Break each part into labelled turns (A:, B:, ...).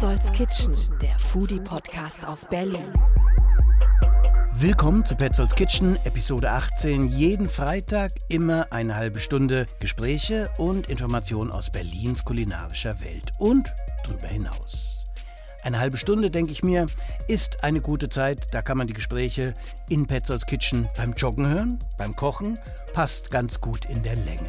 A: Petzolds Kitchen, der Foodie-Podcast aus Berlin.
B: Willkommen zu Petzolds Kitchen, Episode 18. Jeden Freitag immer eine halbe Stunde Gespräche und Informationen aus Berlins kulinarischer Welt und darüber hinaus. Eine halbe Stunde, denke ich mir, ist eine gute Zeit. Da kann man die Gespräche in Petzolds Kitchen beim Joggen hören, beim Kochen. Passt ganz gut in der Länge.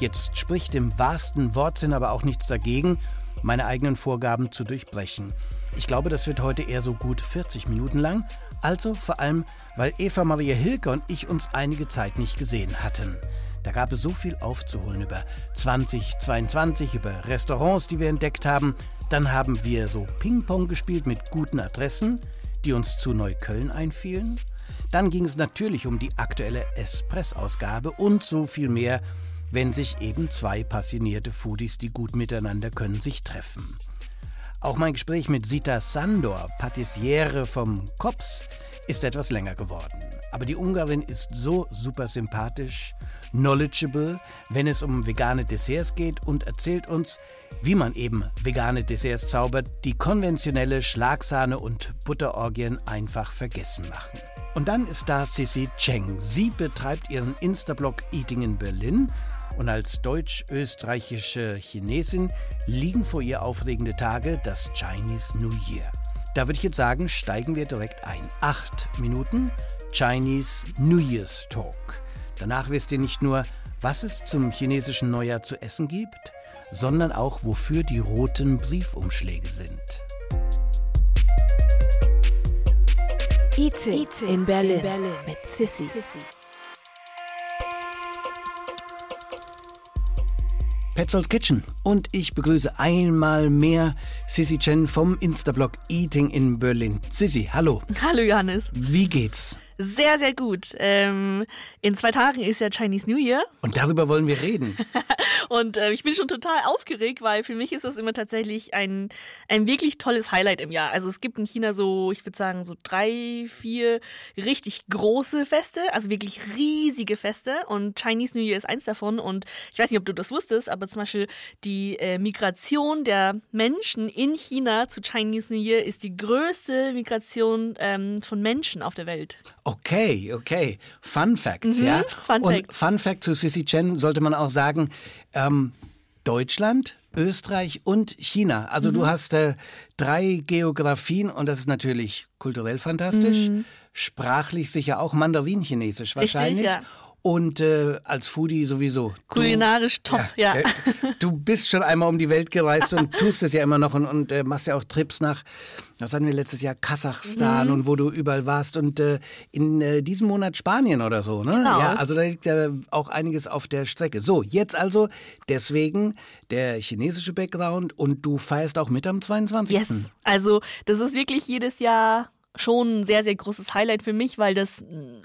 B: Jetzt spricht im wahrsten Wortsinn aber auch nichts dagegen, meine eigenen Vorgaben zu durchbrechen. Ich glaube, das wird heute eher so gut 40 Minuten lang. Also vor allem, weil Eva Maria Hilke und ich uns einige Zeit nicht gesehen hatten. Da gab es so viel aufzuholen über 2022, über Restaurants, die wir entdeckt haben. Dann haben wir so Ping-Pong gespielt mit guten Adressen, die uns zu Neukölln einfielen. Dann ging es natürlich um die aktuelle Espress-Ausgabe und so viel mehr, wenn sich eben zwei passionierte Foodies, die gut miteinander können, sich treffen. Auch mein Gespräch mit Sita Sandor, Patissiere vom Kops, ist etwas länger geworden. Aber die Ungarin ist so super sympathisch, knowledgeable, wenn es um vegane Desserts geht und erzählt uns, wie man eben vegane Desserts zaubert, die konventionelle Schlagsahne und Butterorgien einfach vergessen machen. Und dann ist da Sissy Cheng. Sie betreibt ihren Instablog Eating in Berlin und als deutsch-österreichische Chinesin liegen vor ihr aufregende Tage, das Chinese New Year. Da würde ich jetzt sagen, steigen wir direkt ein. Acht Minuten Chinese New Year's Talk. Danach wisst ihr nicht nur, was es zum chinesischen Neujahr zu essen gibt, sondern auch, wofür die roten Briefumschläge sind.
A: Eating in Berlin, in Berlin mit Sissy. Sissy.
B: Petzolds Kitchen und ich begrüße einmal mehr Sissy Chen vom Instablog Eating in Berlin. Sissy, hallo.
C: Hallo Johannes.
B: Wie geht's?
C: Sehr, sehr gut. Ähm, in zwei Tagen ist ja Chinese New Year.
B: Und darüber wollen wir reden.
C: und äh, ich bin schon total aufgeregt, weil für mich ist das immer tatsächlich ein, ein wirklich tolles Highlight im Jahr. Also es gibt in China so, ich würde sagen, so drei, vier richtig große Feste, also wirklich riesige Feste. Und Chinese New Year ist eins davon. Und ich weiß nicht, ob du das wusstest, aber zum Beispiel die äh, Migration der Menschen in China zu Chinese New Year ist die größte Migration ähm, von Menschen auf der Welt.
B: Okay, okay. Fun Facts, mhm, ja.
C: Fun
B: Und Facts. Fun Fact zu Sissy Chen sollte man auch sagen, ähm, Deutschland, Österreich und China. Also mhm. du hast äh, drei Geografien und das ist natürlich kulturell fantastisch, mhm. sprachlich sicher auch Mandarin-Chinesisch wahrscheinlich.
C: Richtig, ja.
B: Und äh, als Foodie sowieso.
C: Kulinarisch
B: du,
C: top, ja. ja.
B: Du bist schon einmal um die Welt gereist und tust es ja immer noch und, und äh, machst ja auch Trips nach, was hatten wir letztes Jahr, Kasachstan mhm. und wo du überall warst und äh, in äh, diesem Monat Spanien oder so, ne?
C: Genau.
B: Ja, also da liegt ja auch einiges auf der Strecke. So, jetzt also deswegen der chinesische Background und du feierst auch mit am 22.
C: Yes. Also das ist wirklich jedes Jahr schon ein sehr, sehr großes Highlight für mich, weil das äh,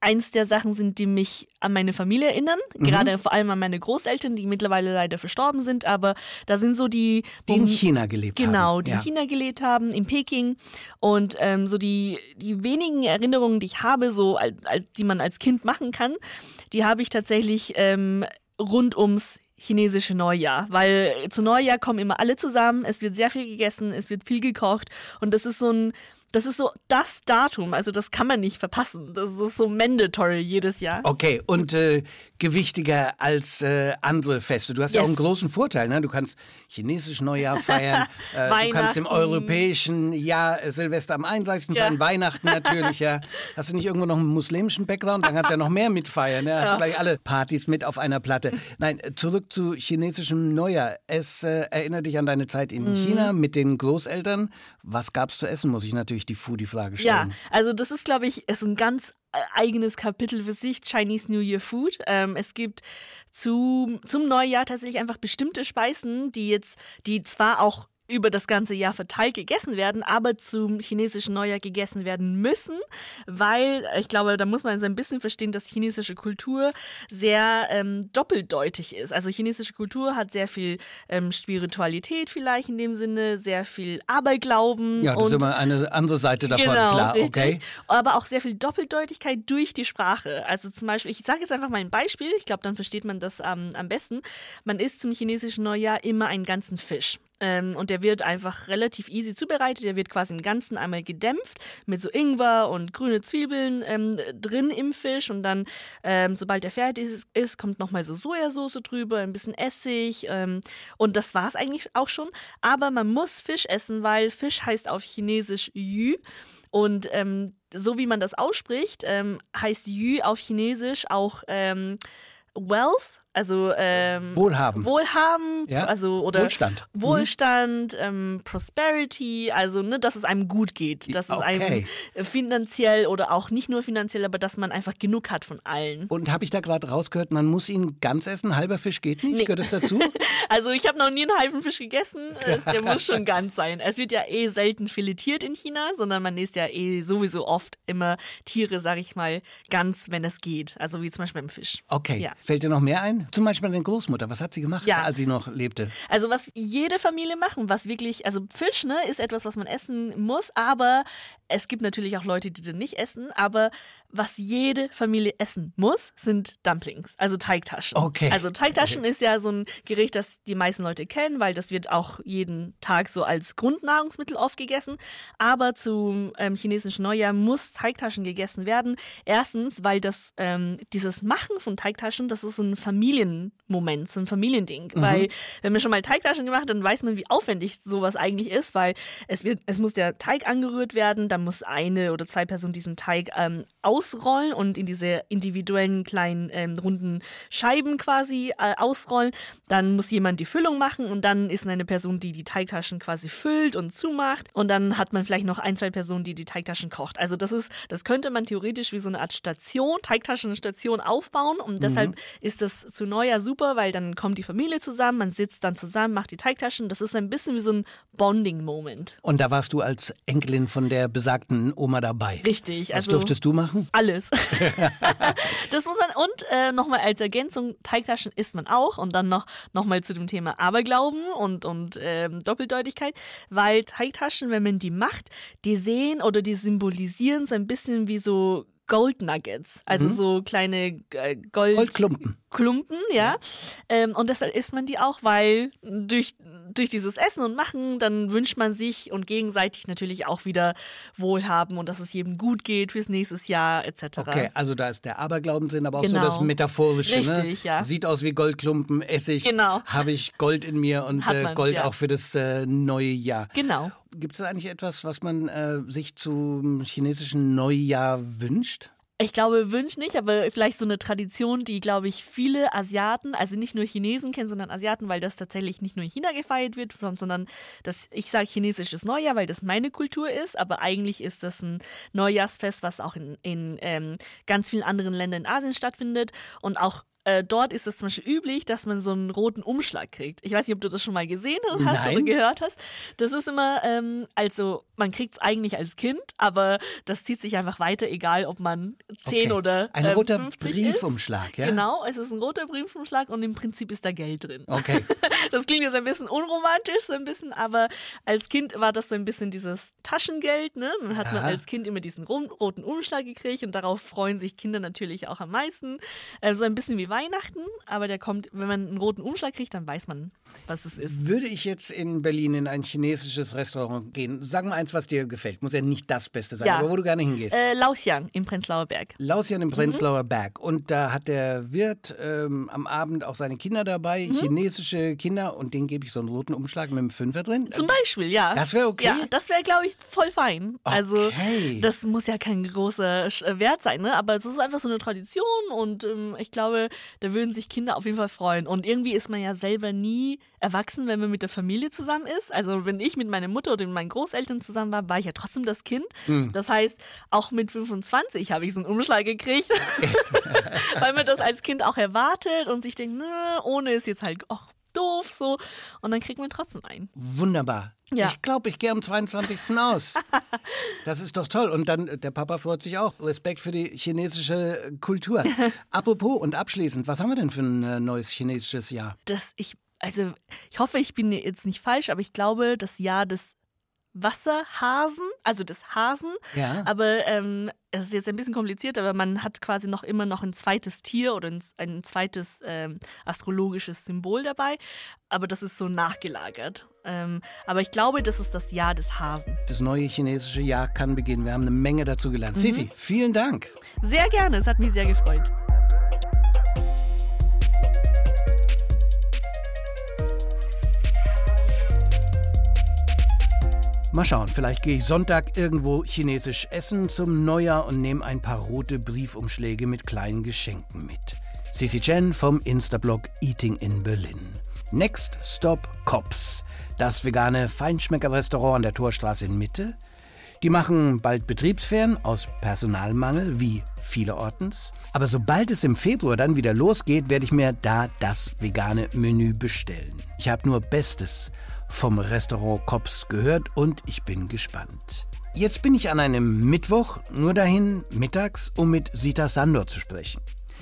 C: eins der Sachen sind, die mich an meine Familie erinnern. Mhm. Gerade vor allem an meine Großeltern, die mittlerweile leider verstorben sind. Aber da sind so die.
B: Die in China gelebt
C: genau,
B: haben.
C: Genau, die ja. in China gelebt haben, in Peking. Und ähm, so die, die wenigen Erinnerungen, die ich habe, so als, als, die man als Kind machen kann, die habe ich tatsächlich ähm, rund ums chinesische Neujahr, weil zu Neujahr kommen immer alle zusammen, es wird sehr viel gegessen, es wird viel gekocht und das ist so ein das ist so das Datum, also das kann man nicht verpassen. Das ist so mandatory jedes Jahr.
B: Okay, und äh, gewichtiger als äh, andere Feste. Du hast yes. ja auch einen großen Vorteil, ne? Du kannst chinesisch Neujahr feiern, äh, du kannst im europäischen Jahr äh, Silvester am 31. Ja. feiern, Weihnachten natürlich, ja. Hast du nicht irgendwo noch einen muslimischen Background? Dann kannst du ja noch mehr mitfeiern, ne? Hast ja. gleich alle Partys mit auf einer Platte. Nein, zurück zu chinesischem Neujahr. Es äh, erinnert dich an deine Zeit in mhm. China mit den Großeltern. Was gab's zu essen, muss ich natürlich natürlich die Foodie-Frage stellen.
C: Ja, also das ist, glaube ich, ist ein ganz äh, eigenes Kapitel für sich, Chinese New Year Food. Ähm, es gibt zu, zum Neujahr tatsächlich einfach bestimmte Speisen, die jetzt, die zwar auch über das ganze Jahr verteilt gegessen werden, aber zum chinesischen Neujahr gegessen werden müssen, weil ich glaube, da muss man so ein bisschen verstehen, dass chinesische Kultur sehr ähm, doppeldeutig ist. Also chinesische Kultur hat sehr viel ähm, Spiritualität vielleicht in dem Sinne, sehr viel Aberglauben.
B: Ja, das und, ist immer eine andere Seite davon,
C: genau,
B: klar,
C: richtig,
B: okay.
C: Aber auch sehr viel Doppeldeutigkeit durch die Sprache. Also zum Beispiel, ich sage jetzt einfach mal ein Beispiel, ich glaube, dann versteht man das ähm, am besten. Man isst zum chinesischen Neujahr immer einen ganzen Fisch. Ähm, und der wird einfach relativ easy zubereitet. Der wird quasi im Ganzen einmal gedämpft mit so Ingwer und grüne Zwiebeln ähm, drin im Fisch. Und dann, ähm, sobald der fertig ist, ist kommt nochmal so Sojasauce drüber, ein bisschen Essig. Ähm, und das war es eigentlich auch schon. Aber man muss Fisch essen, weil Fisch heißt auf Chinesisch Yu. Und ähm, so wie man das ausspricht, ähm, heißt Yu auf Chinesisch auch Wealth, also ähm,
B: Wohlhaben.
C: Wohlhaben,
B: Ja.
C: also oder
B: Wohlstand. Mhm.
C: Wohlstand, ähm, Prosperity, also ne, dass es einem gut geht, dass es
B: Okay.
C: einem äh, finanziell oder auch nicht nur finanziell, aber dass man einfach genug hat von allen.
B: Und habe ich da gerade rausgehört, man muss ihn ganz essen? Halber Fisch geht nicht?
C: Nee.
B: Gehört das dazu?
C: Also ich habe noch nie einen halben Fisch gegessen. Es- Der muss schon ganz sein. Es wird ja eh selten filetiert in China, sondern man isst ja eh sowieso oft immer Tiere, sag ich mal, ganz, wenn es geht. Also wie zum Beispiel beim Fisch.
B: Okay.
C: Ja.
B: Fällt dir noch mehr ein? Zum Beispiel deine Großmutter. Was hat sie gemacht,
C: Ja.
B: als sie noch lebte?
C: Also was jede Familie macht und was wirklich, also Fisch, ne, ist etwas, was man essen muss, aber es gibt natürlich auch Leute, die den nicht essen, aber was jede Familie essen muss, sind Dumplings, also Teigtaschen.
B: Okay.
C: Also Teigtaschen ist ja so ein Gericht, das die meisten Leute kennen, weil das wird auch jeden Tag so als Grundnahrungsmittel oft gegessen. Aber zum ähm, chinesischen Neujahr muss Teigtaschen gegessen werden. Erstens, weil das ähm, dieses Machen von Teigtaschen, das ist so ein Familienmoment, so ein Familiending. Weil wenn man schon mal Teigtaschen gemacht hat, dann weiß man, wie aufwendig sowas eigentlich ist, weil es wird, es muss der Teig angerührt werden, dann muss eine oder zwei Personen diesen Teig ähm, ausrollen und in diese individuellen kleinen ähm, runden Scheiben quasi äh, ausrollen. Dann muss jemand die Füllung machen und dann ist eine Person, die die Teigtaschen quasi füllt und zumacht und dann hat man vielleicht noch ein, zwei Personen, die die Teigtaschen kocht. Also das ist, das könnte man theoretisch wie so eine Art Station, Teigtaschenstation aufbauen und deshalb ist das zu Neujahr super, weil dann kommt die Familie zusammen, man sitzt dann zusammen, macht die Teigtaschen. Das ist ein bisschen wie so ein Bonding-Moment.
B: Und da warst du als Enkelin von der besagten Oma dabei.
C: Richtig.
B: Was
C: Also
B: durftest du machen?
C: Alles. das muss man und äh, nochmal als Ergänzung Teigtaschen isst man auch und dann noch noch mal zu dem Thema Aberglauben und und ähm, Doppeldeutigkeit, weil Teigtaschen, wenn man die macht, die sehen oder die symbolisieren so ein bisschen wie so Gold Nuggets, also so kleine äh, Gold
B: Goldklumpen.
C: Klumpen, ja. Ähm, und deshalb isst man die auch, weil durch, durch dieses Essen und Machen, dann wünscht man sich und gegenseitig natürlich auch wieder Wohlhaben und dass es jedem gut geht fürs nächste Jahr etc.
B: Okay, also da ist der Aberglaubensinn, aber auch
C: Genau.
B: so das Metaphorische. ne?
C: Richtig, ja.
B: Sieht aus wie Goldklumpen, Essig.
C: Genau.
B: Habe ich Gold in mir und äh, Gold
C: ja.
B: auch für das äh, neue Jahr.
C: Genau.
B: Gibt es eigentlich etwas, was man äh, sich zum chinesischen Neujahr wünscht?
C: Ich glaube, Wünsch nicht, aber vielleicht so eine Tradition, die, glaube ich, viele Asiaten, also nicht nur Chinesen kennen, sondern Asiaten, weil das tatsächlich nicht nur in China gefeiert wird, sondern das, ich sage chinesisches Neujahr, weil das meine Kultur ist, aber eigentlich ist das ein Neujahrsfest, was auch in, in ähm, ganz vielen anderen Ländern in Asien stattfindet. Und auch äh, dort ist es zum Beispiel üblich, dass man so einen roten Umschlag kriegt. Ich weiß nicht, ob du das schon mal gesehen hast
B: Nein.
C: oder gehört hast. Das ist immer, ähm, also man kriegt es eigentlich als Kind, aber das zieht sich einfach weiter, egal ob man 10
B: Okay.
C: oder
B: Ein
C: ähm,
B: roter
C: 50
B: Briefumschlag,
C: ist.
B: ja?
C: Genau, es ist ein roter Briefumschlag und im Prinzip ist da Geld drin.
B: Okay.
C: Das klingt jetzt ein bisschen unromantisch, so ein bisschen, aber als Kind war das so ein bisschen dieses Taschengeld, ne? Dann hat man
B: Ja.
C: als Kind immer diesen ro- roten Umschlag gekriegt und darauf freuen sich Kinder natürlich auch am meisten. Äh, so ein bisschen wie Weihnachten, aber der kommt, wenn man einen roten Umschlag kriegt, dann weiß man, was es ist.
B: Würde ich jetzt in Berlin in ein chinesisches Restaurant gehen, sag mal eins, was dir gefällt. Muss ja nicht das Beste sein,
C: Ja.
B: aber wo du gerne hingehst.
C: Äh, Laoxiang im Prenzlauer Berg.
B: Lausian
C: Mhm.
B: im Prenzlauer Berg. Und da hat der Wirt ähm, am Abend auch seine Kinder dabei,
C: Mhm.
B: chinesische Kinder, und denen gebe ich so einen roten Umschlag mit einem Fünfer drin.
C: Zum Beispiel, ja.
B: Das wäre okay?
C: Ja, das wäre, glaube ich, voll fein. Also,
B: Okay.
C: das muss ja kein großer äh, Wert sein, ne? Aber es ist einfach so eine Tradition und ähm, ich glaube, da würden sich Kinder auf jeden Fall freuen. Und irgendwie ist man ja selber nie erwachsen, wenn man mit der Familie zusammen ist. Also, wenn ich mit meiner Mutter oder mit meinen Großeltern zusammen war, war ich ja trotzdem das Kind.
B: Hm.
C: Das heißt, auch mit 25 habe ich so einen Umschlag gekriegt, weil man das als Kind auch erwartet und sich denkt, nö, ohne ist jetzt halt auch doof so. Und dann kriegt man trotzdem einen.
B: Wunderbar.
C: Ja.
B: Ich glaube, ich gehe am 22. aus. Das ist doch toll. Und dann, der Papa freut sich auch. Respekt für die chinesische Kultur. Apropos und abschließend, was haben wir denn für ein äh, neues chinesisches Jahr?
C: dass ich, also ich hoffe, ich bin jetzt nicht falsch, aber ich glaube, das Jahr des Wasserhasen, also des Hasen.
B: Ja.
C: Aber ähm, es ist jetzt ein bisschen kompliziert, aber man hat quasi noch immer noch ein zweites Tier oder ein, ein zweites ähm, astrologisches Symbol dabei. Aber das ist so nachgelagert. Ähm, aber ich glaube, das ist das Jahr des Hasen.
B: Das neue chinesische Jahr kann beginnen. Wir haben eine Menge dazu gelernt.
C: Mhm.
B: Sisi, vielen Dank.
C: Sehr gerne, es hat mich sehr gefreut.
B: Mal schauen, vielleicht gehe ich Sonntag irgendwo chinesisch essen zum Neujahr und nehme ein paar rote Briefumschläge mit kleinen Geschenken mit. Sisi Chen vom Instablog Eating in Berlin. Next Stop Cops, das vegane Feinschmeckerrestaurant an der Torstraße in Mitte. Die machen bald Betriebsferien aus Personalmangel, wie vielerortens. Aber sobald es im Februar dann wieder losgeht, werde ich mir da das vegane Menü bestellen. Ich habe nur Bestes vom Restaurant Kops gehört und ich bin gespannt. Jetzt bin ich an einem Mittwoch nur dahin, mittags, um mit Sita Sandor zu sprechen.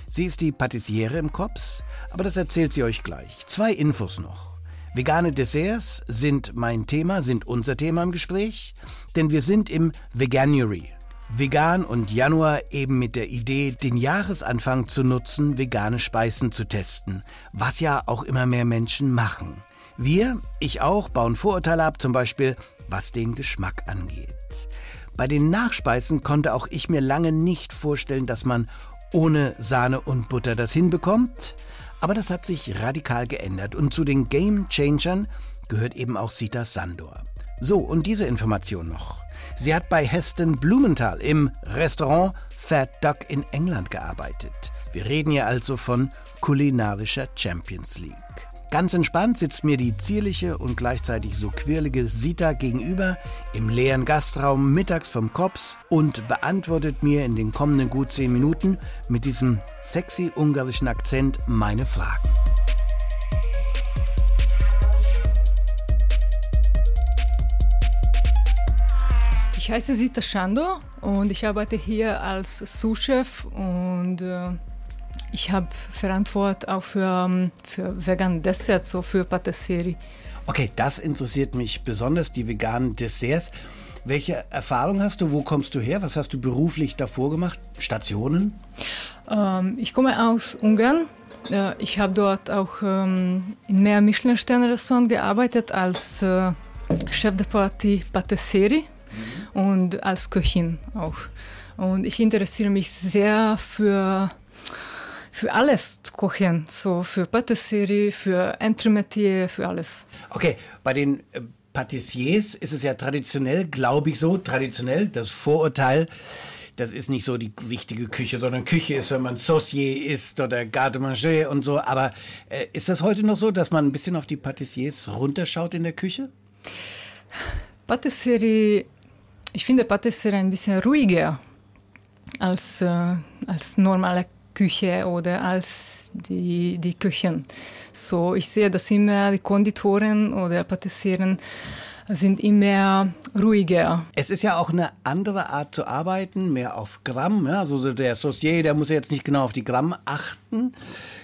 B: Sie ist die Patissiere im Kops, aber das erzählt sie euch gleich. Zwei Infos noch. Vegane Desserts sind mein Thema, sind unser Thema im Gespräch, denn wir sind im Veganuary. Vegan und Januar eben mit der Idee, den Jahresanfang zu nutzen, vegane Speisen zu testen, was ja auch immer mehr Menschen machen. Wir, ich auch, bauen Vorurteile ab, zum Beispiel was den Geschmack angeht. Bei den Nachspeisen konnte auch ich mir lange nicht vorstellen, dass man ohne Sahne und Butter das hinbekommt. Aber das hat sich radikal geändert und zu den Game Changern gehört eben auch Sita Sandor. So, und diese Information noch. Sie hat bei Heston Blumenthal im Restaurant Fat Duck in England gearbeitet. Wir reden hier also von kulinarischer Champions League. Ganz entspannt sitzt mir die zierliche und gleichzeitig so quirlige Sita gegenüber im leeren Gastraum mittags vom Kops und beantwortet mir in den kommenden gut zehn Minuten mit diesem sexy ungarischen Akzent meine Fragen.
D: Ich heiße Sita Schando und ich arbeite hier als Sous-Chef und äh, ich habe Verantwortung auch für, ähm, für vegan Desserts, so für Patisserie.
B: Okay, das interessiert mich besonders, die veganen Desserts. Welche Erfahrung hast du? Wo kommst du her? Was hast du beruflich davor gemacht? Stationen?
D: Ähm, ich komme aus Ungarn. Äh, ich habe dort auch ähm, in mehr Michelin-Sterne-Restaurant gearbeitet als äh, Chef de Partie Patisserie mhm. und als Köchin auch. Und ich interessiere mich sehr für für alles zu kochen, so für Patisserie, für Entremetier, für alles.
B: Okay, bei den äh, Patissiers ist es ja traditionell, glaube ich so, traditionell, das Vorurteil, das ist nicht so die richtige Küche, sondern Küche ist, wenn man Saucier isst oder Garde Manger und so. Aber äh, ist das heute noch so, dass man ein bisschen auf die Patissiers runterschaut in der Küche?
D: Patisserie, ich finde Patisserie ein bisschen ruhiger als, äh, als normale Küche oder als die, die Küchen. So, ich sehe, dass immer die Konditoren oder Patissieren sind immer ruhiger.
B: Es ist ja auch eine andere Art zu arbeiten, mehr auf Gramm. Ja? Also der Saucier, der muss jetzt nicht genau auf die Gramm achten.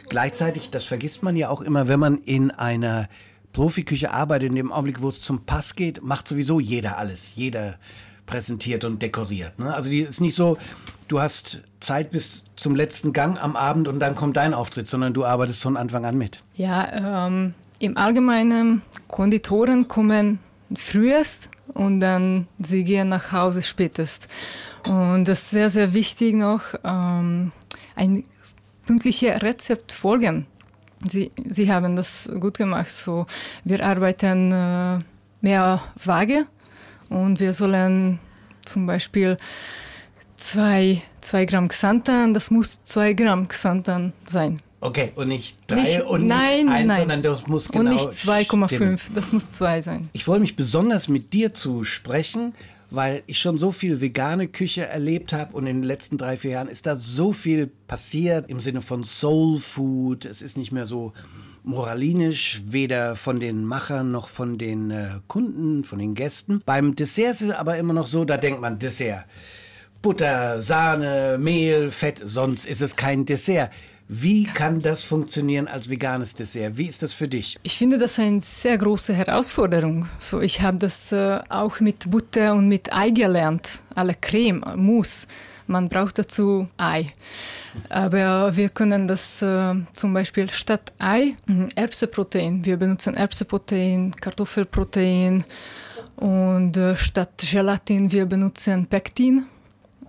B: Gleichzeitig, das vergisst man ja auch immer, wenn man in einer Profiküche arbeitet, in dem Augenblick, wo es zum Pass geht, macht sowieso jeder alles. Jeder präsentiert und dekoriert. Ne? Also die ist nicht so, du hast Zeit bis zum letzten Gang am Abend und dann kommt dein Auftritt, sondern du arbeitest von Anfang an mit.
D: Ja, ähm, im Allgemeinen, Konditoren kommen frühest und dann sie gehen nach Hause spätest. Und das ist sehr, sehr wichtig noch, ähm, ein pünktliches Rezept folgen. Sie, sie haben das gut gemacht. So, wir arbeiten äh, mehr vage und wir sollen zum Beispiel zwei, zwei Gramm Xanthan, das muss zwei Gramm Xanthan sein.
B: Okay, und nicht drei
D: Nicht-
B: und
D: nein,
B: nicht eins,
D: nein.
B: sondern das muss genau
D: und nicht
B: stimmen.
D: 2,5, das muss zwei sein.
B: Ich freue mich besonders mit dir zu sprechen, weil ich schon so viel vegane Küche erlebt habe und in den letzten drei, vier Jahren ist da so viel passiert im Sinne von Soul Food. Es ist nicht mehr so moralinisch, weder von den Machern noch von den äh, Kunden, von den Gästen. Beim Dessert ist es aber immer noch so, da denkt man Dessert. Butter, Sahne, Mehl, Fett, sonst ist es kein Dessert. Wie kann das funktionieren als veganes Dessert? Wie ist das für dich?
D: Ich finde das eine sehr große Herausforderung. So, ich habe das äh, auch mit Butter und mit Ei gelernt. Alle Creme, Mousse. Man braucht dazu Ei. Aber wir können das äh, zum Beispiel statt Ei hm, Erbsenprotein. Wir benutzen Erbsenprotein, Kartoffelprotein und äh, statt Gelatin wir benutzen Pektin.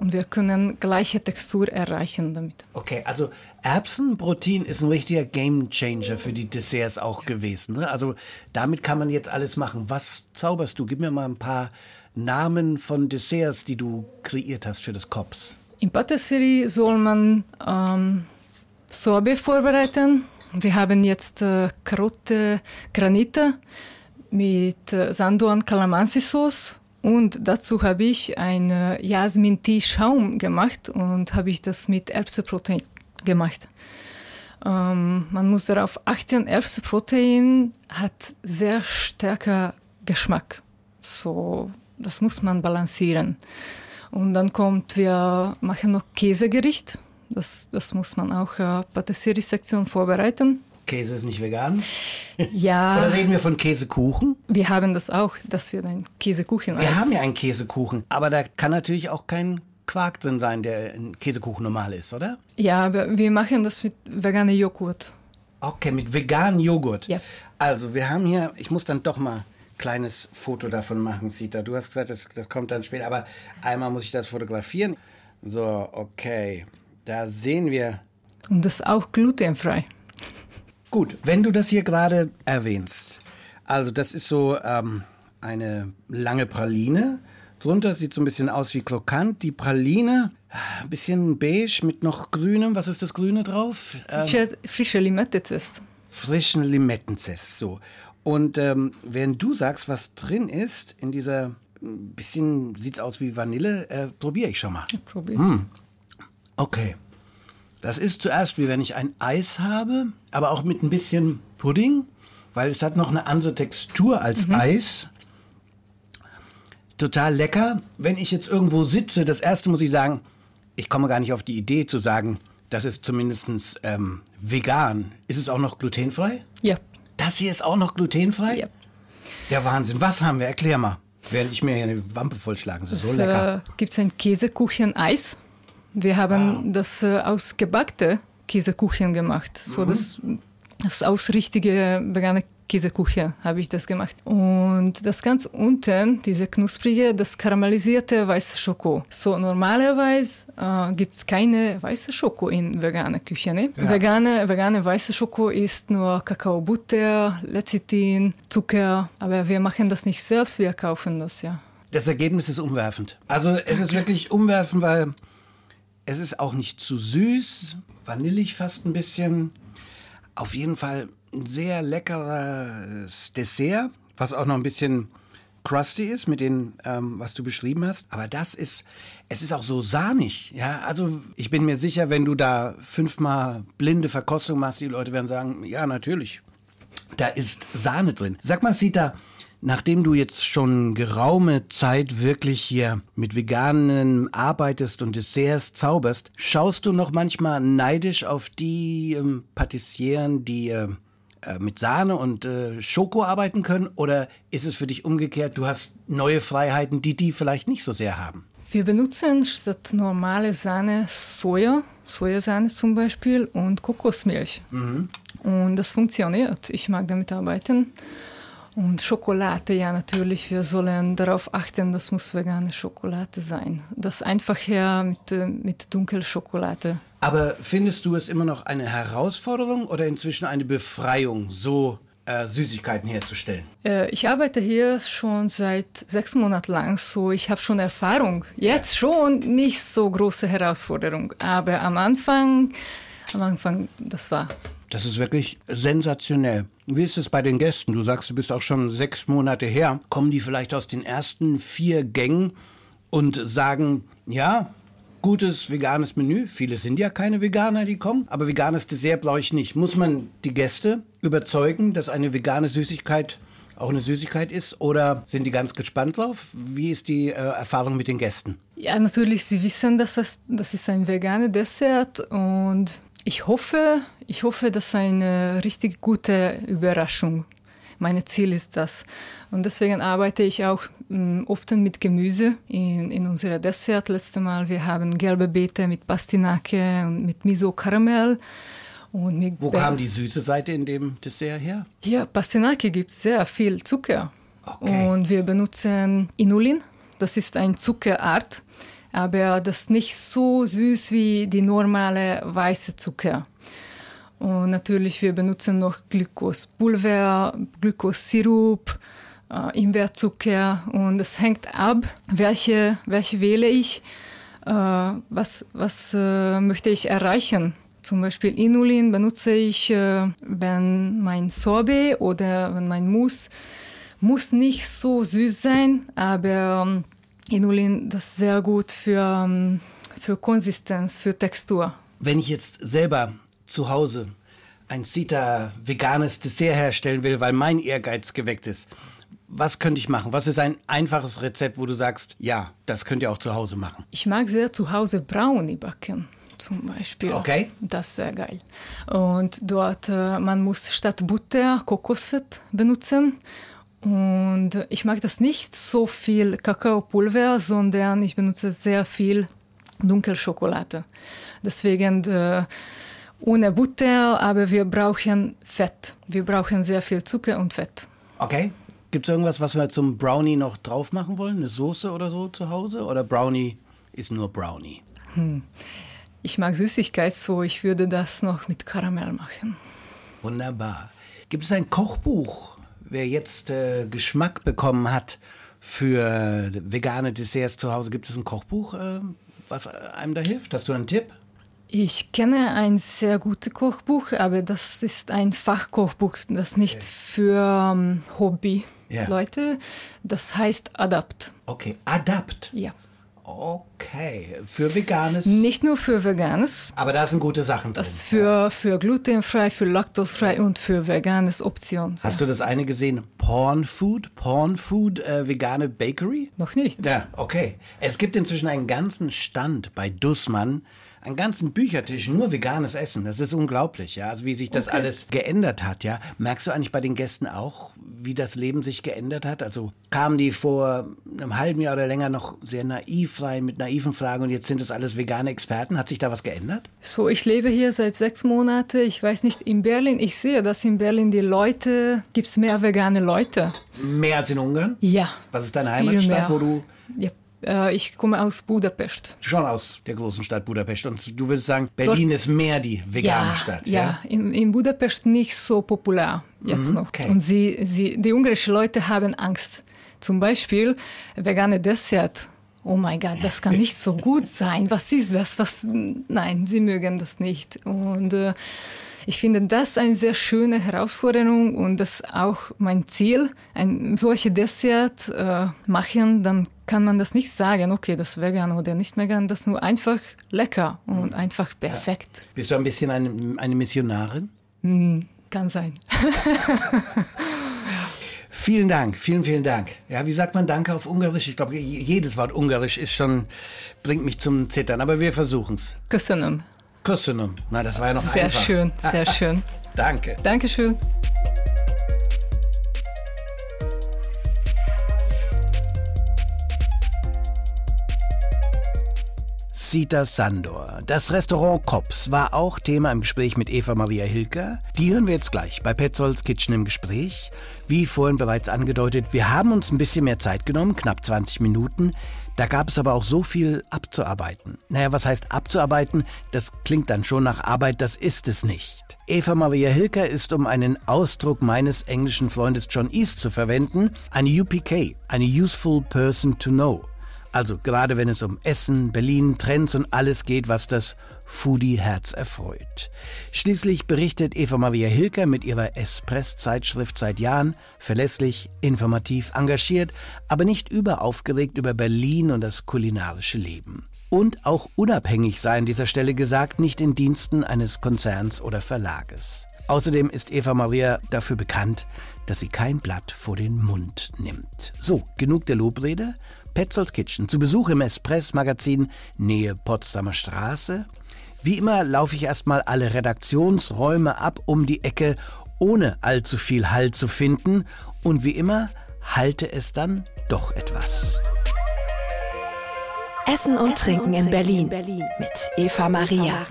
D: Und wir können gleiche Textur erreichen damit.
B: Okay, also Erbsenprotein ist ein richtiger Gamechanger für die Desserts auch gewesen. Ne? Also damit kann man jetzt alles machen. Was zauberst du? Gib mir mal ein paar Namen von Desserts, die du kreiert hast für das Kops.
D: In Patisserie soll man ähm, Sorbet vorbereiten. Wir haben jetzt äh, Karotte Granite mit äh, Sanduan Calamansi Sauce und dazu habe ich einen Jasmin-Tee-Schaum gemacht und habe ich das mit Erbsenprotein gemacht. Ähm, man muss darauf achten, Erbsenprotein hat sehr starker Geschmack. So, das muss man balancieren. Und dann kommt, wir machen noch Käsegericht. Das, das muss man auch äh, Patisserie-Sektion vorbereiten.
B: Käse ist nicht vegan?
D: Ja.
B: Oder reden wir von Käsekuchen?
D: Wir haben das auch, dass wir einen Käsekuchen
B: Wir haben ja einen Käsekuchen, aber da kann natürlich auch kein Quark drin sein, der ein Käsekuchen normal ist, oder?
D: Ja, aber wir machen das mit veganem Joghurt.
B: Okay, mit veganem Joghurt.
D: Ja.
B: Also, wir haben hier, ich muss dann doch mal ein kleines Foto davon machen, Sita. Du hast gesagt, das, das kommt dann später, aber einmal muss ich das fotografieren. So, okay. Da sehen wir.
D: Und das ist auch glutenfrei.
B: Gut, wenn du das hier gerade erwähnst, also das ist so ähm, eine lange Praline. Drunter sieht so ein bisschen aus wie Krokant. Die Praline, ein bisschen beige mit noch grünem. Was ist das Grüne drauf? Ähm,
D: Frische, frische Limettezest.
B: frischen Limettenzest. So. Und ähm, während du sagst, was drin ist, in dieser ein bisschen sieht's aus wie Vanille, äh, probiere ich schon mal.
D: Probier.
B: Okay. Das ist zuerst wie wenn ich ein Eis habe, aber auch mit ein bisschen Pudding, weil es hat noch eine andere Textur als Eis. Total lecker. Wenn ich jetzt irgendwo sitze, das erste muss ich sagen, ich komme gar nicht auf die Idee zu sagen, das ist zumindest ähm, vegan. Ist es auch noch glutenfrei?
D: Ja.
B: Das hier ist auch noch glutenfrei?
D: Ja.
B: Der Wahnsinn. Was haben wir? Erklär mal. Während ich mir hier eine Wampe vollschlagen. Das ist so
D: Es
B: lecker.
D: äh, gibt ein Käsekuchen-Eis. Wir haben das äh, aus gebackte Käsekuchen gemacht. So das, das aus richtige vegane Käsekuchen habe ich das gemacht. Und das ganz unten, diese knusprige, das karamellisierte weiße Schoko. So normalerweise äh, gibt es keine weiße Schoko in veganer Küche. Ne? Vegane, vegane weiße Schoko ist nur Kakaobutter, Lecithin, Zucker. Aber wir machen das nicht selbst, wir kaufen das ja.
B: Das Ergebnis ist umwerfend. Also es ist wirklich umwerfend, weil es ist auch nicht zu süß, vanillig fast ein bisschen. Auf jeden Fall ein sehr leckeres Dessert, was auch noch ein bisschen crusty ist mit dem, ähm, was du beschrieben hast. Aber das ist, es ist auch so sahnig. Ja, also ich bin mir sicher, wenn du da fünfmal blinde Verkostung machst, die Leute werden sagen, ja, natürlich. Da ist Sahne drin. Sag mal, Sita, nachdem du jetzt schon geraume Zeit wirklich hier mit Veganen arbeitest und Desserts zauberst, schaust du noch manchmal neidisch auf die ähm, Patissieren, die äh, äh, mit Sahne und äh, Schoko arbeiten können? Oder ist es für dich umgekehrt, du hast neue Freiheiten, die die vielleicht nicht so sehr haben?
D: Wir benutzen statt normale Sahne Soja, Sojasahne zum Beispiel und Kokosmilch. Und das funktioniert. Ich mag damit arbeiten. Und Schokolade, ja natürlich, wir sollen darauf achten, das muss vegane Schokolade sein. Das einfache mit, äh, mit Dunkelschokolade.
B: Aber findest du es immer noch eine Herausforderung oder inzwischen eine Befreiung, so äh, Süßigkeiten herzustellen?
D: Äh, Ich arbeite hier schon seit sechs Monaten lang, so ich habe schon Erfahrung. Jetzt schon nicht so große Herausforderung, aber am Anfang, am Anfang, das war
B: Das ist wirklich sensationell. Wie ist es bei den Gästen? Du sagst, du bist auch schon sechs Monate her. Kommen die vielleicht aus den ersten vier Gängen und sagen, ja, gutes veganes Menü. Viele sind ja keine Veganer, die kommen. Aber veganes Dessert brauche ich nicht. Muss man die Gäste überzeugen, dass eine vegane Süßigkeit auch eine Süßigkeit ist? Oder sind die ganz gespannt drauf? Wie ist die äh, Erfahrung mit den Gästen?
D: Ja, natürlich, sie wissen, dass das, das ist ein veganes Dessert und Ich hoffe, ich hoffe, das ist eine richtig gute Überraschung. Mein Ziel ist das. Und deswegen arbeite ich auch ähm, oft mit Gemüse in, in unserer Dessert. Letztes Mal, wir haben gelbe Beete mit Pastinake und mit Miso Karamell.
B: Und mit Wo kam die süße Seite in dem Dessert her?
D: Hier, Pastinake gibt sehr viel Zucker. Okay. Und wir benutzen Inulin. Das ist eine Zuckerart, aber das ist nicht so süß wie die normale weiße Zucker. Und natürlich, wir benutzen noch Glukospulver, Glukosirup, äh, Ingwerzucker und es hängt ab, welche, welche wähle ich, äh, was, was äh, möchte ich erreichen. Zum Beispiel Inulin benutze ich, äh, wenn mein Sorbet oder wenn mein Mousse muss nicht so süß sein, aber ähm, Inulin das ist sehr gut für, ähm, für Konsistenz, für Textur.
B: Wenn ich jetzt selber zu Hause ein Sita veganes Dessert herstellen will, weil mein Ehrgeiz geweckt ist, was könnte ich machen? Was ist ein einfaches Rezept, wo du sagst, ja, das könnt ihr auch zu Hause machen?
D: Ich mag sehr zu Hause Brownie backen zum Beispiel.
B: Okay.
D: Das ist sehr geil. Und dort, äh, man muss statt Butter Kokosfett benutzen. Und ich mag das nicht so viel Kakaopulver, sondern ich benutze sehr viel Dunkelschokolade. Deswegen äh, ohne Butter, aber wir brauchen Fett. Wir brauchen sehr viel Zucker und Fett.
B: Okay. Gibt es irgendwas, was wir zum Brownie noch drauf machen wollen? Eine Soße oder so zu Hause? Oder Brownie ist nur Brownie? Hm.
D: Ich mag Süßigkeit, so ich würde das noch mit Karamell machen.
B: Wunderbar. Gibt es ein Kochbuch, wer jetzt äh, Geschmack bekommen hat für vegane Desserts zu Hause? Gibt es ein Kochbuch, äh, was einem da hilft? Hast du einen Tipp?
D: Ich kenne ein sehr gutes Kochbuch, aber das ist ein Fachkochbuch, das nicht okay. für um, ähm, Hobby-Leute. Yeah. Das heißt Adapt.
B: Okay, Adapt?
D: Ja.
B: Okay, für Veganes?
D: Nicht nur für Veganes.
B: Aber da sind gute Sachen drin.
D: Das für, für glutenfrei, für laktosfrei und für veganes Option.
B: Hast du das eine gesehen? Porn Food? Porn Food, äh, vegane Bakery?
D: Noch nicht.
B: Ja, okay. Es gibt inzwischen einen ganzen Stand bei Dussmann einen ganzen Büchertisch nur veganes Essen. Das ist unglaublich, ja. Also wie sich das okay. alles geändert hat, ja. Merkst du eigentlich bei den Gästen auch, wie das Leben sich geändert hat? Also kamen die vor einem halben Jahr oder länger noch sehr naiv rein mit naiven Fragen und jetzt sind das alles vegane Experten. Hat sich da was geändert?
D: So, ich lebe hier seit sechs Monaten. Ich weiß nicht, in Berlin, ich sehe, dass in Berlin die Leute, gibt es mehr vegane Leute.
B: Mehr als in Ungarn?
D: Ja.
B: Was ist deine Heimatstadt, wo du
D: ja, ich komme aus Budapest.
B: Schon aus der großen Stadt Budapest. Und du würdest sagen, Berlin Dort, ist mehr die vegane
D: ja,
B: Stadt.
D: Ja, ja. In, in, Budapest nicht so populär jetzt mhm, noch. Okay. Und sie, sie, die ungarischen Leute haben Angst. Zum Beispiel vegane Dessert. Oh mein Gott, das kann nicht so gut sein. Was ist das? Was? Nein, sie mögen das nicht. Und äh, ich finde das eine sehr schöne Herausforderung und das ist auch mein Ziel, ein solches Dessert äh, machen, dann kann man das nicht sagen, okay, das vegan oder nicht vegan, das ist nur einfach lecker und mhm. einfach perfekt. Ja.
B: Bist du ein bisschen eine, eine Missionarin?
D: Mm, kann sein.
B: Vielen Dank, vielen, vielen Dank. Ja, wie sagt man Danke auf Ungarisch? Ich glaube, jedes Wort Ungarisch ist schon, bringt mich zum Zittern, aber wir versuchen es.
D: Köszönöm.
B: Köszönöm. Na, das war ja noch
D: sehr
B: einfach.
D: Sehr schön, sehr schön.
B: Danke.
D: Dankeschön.
B: Sita Sandor. Das Restaurant Kops war auch Thema im Gespräch mit Eva Maria Hilker. Die hören wir jetzt gleich bei Petzolds Kitchen im Gespräch. Wie vorhin bereits angedeutet, wir haben uns ein bisschen mehr Zeit genommen, knapp 20 Minuten. Da gab es aber auch so viel abzuarbeiten. Naja, was heißt abzuarbeiten? Das klingt dann schon nach Arbeit, das ist es nicht. Eva Maria Hilker ist, um einen Ausdruck meines englischen Freundes John East zu verwenden, eine UPK, eine Useful Person to Know. Also gerade wenn es um Essen, Berlin, Trends und alles geht, was das Foodie-Herz erfreut. Schließlich berichtet Eva Maria Hilker mit ihrer Espress-Zeitschrift seit Jahren verlässlich, informativ, engagiert, aber nicht überaufgeregt über Berlin und das kulinarische Leben. Und auch unabhängig sei an dieser Stelle gesagt, nicht in Diensten eines Konzerns oder Verlages. Außerdem ist Eva Maria dafür bekannt, dass sie kein Blatt vor den Mund nimmt. So, genug der Lobrede. Petzolds Kitchen zu Besuch im Espress-Magazin Nähe Potsdamer Straße. Wie immer laufe ich erstmal alle Redaktionsräume ab um die Ecke, ohne allzu viel Halt zu finden. Und wie immer halte es dann doch etwas.
A: Essen und Trinken in Berlin mit Eva Maria.